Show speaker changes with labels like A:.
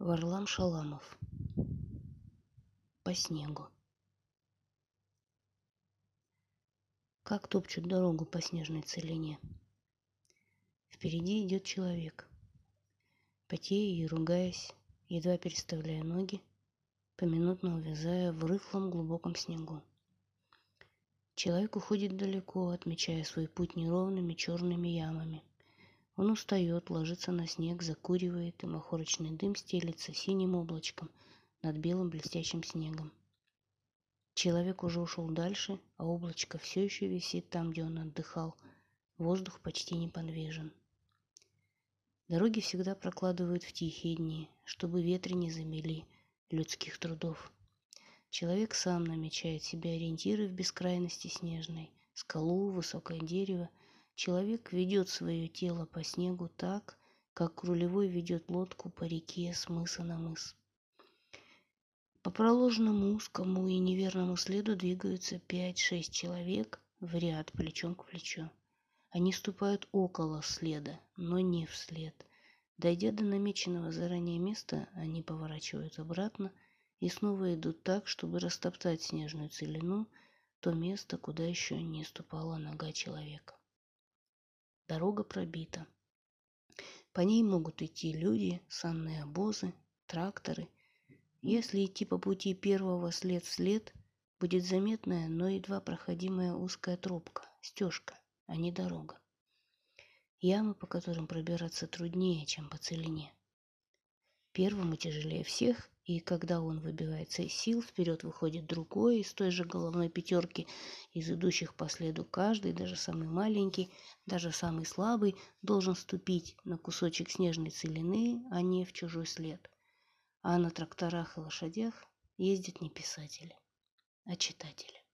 A: Варлам Шаламов. По снегу. Как топчут дорогу по снежной целине. Впереди идет человек. Потея и ругаясь, едва переставляя ноги, поминутно увязая в рыхлом глубоком снегу. Человек уходит далеко, отмечая свой путь неровными черными ямами – он устает, ложится на снег, закуривает, и махорочный дым стелится синим облачком над белым блестящим снегом. Человек уже ушел дальше, а облачко все еще висит там, где он отдыхал. Воздух почти неподвижен. Дороги всегда прокладывают в тихие дни, чтобы ветры не замели людских трудов. Человек сам намечает себе ориентиры в бескрайности снежной, скалу, высокое дерево – Человек ведет свое тело по снегу так, как рулевой ведет лодку по реке с мыса на мыс. По проложенному узкому и неверному следу двигаются пять-шесть человек в ряд плечом к плечу. Они ступают около следа, но не вслед. Дойдя до намеченного заранее места, они поворачивают обратно и снова идут так, чтобы растоптать снежную целину, то место, куда еще не ступала нога человека. Дорога пробита. По ней могут идти люди, санные обозы, тракторы. Если идти по пути первого след в след, будет заметная, но едва проходимая узкая тропка, стежка, а не дорога. Ямы, по которым пробираться труднее, чем по целине. Первому тяжелее всех и когда он выбивается из сил, вперед выходит другой из той же головной пятерки, из идущих по следу каждый, даже самый маленький, даже самый слабый, должен ступить на кусочек снежной целины, а не в чужой след. А на тракторах и лошадях ездят не писатели, а читатели.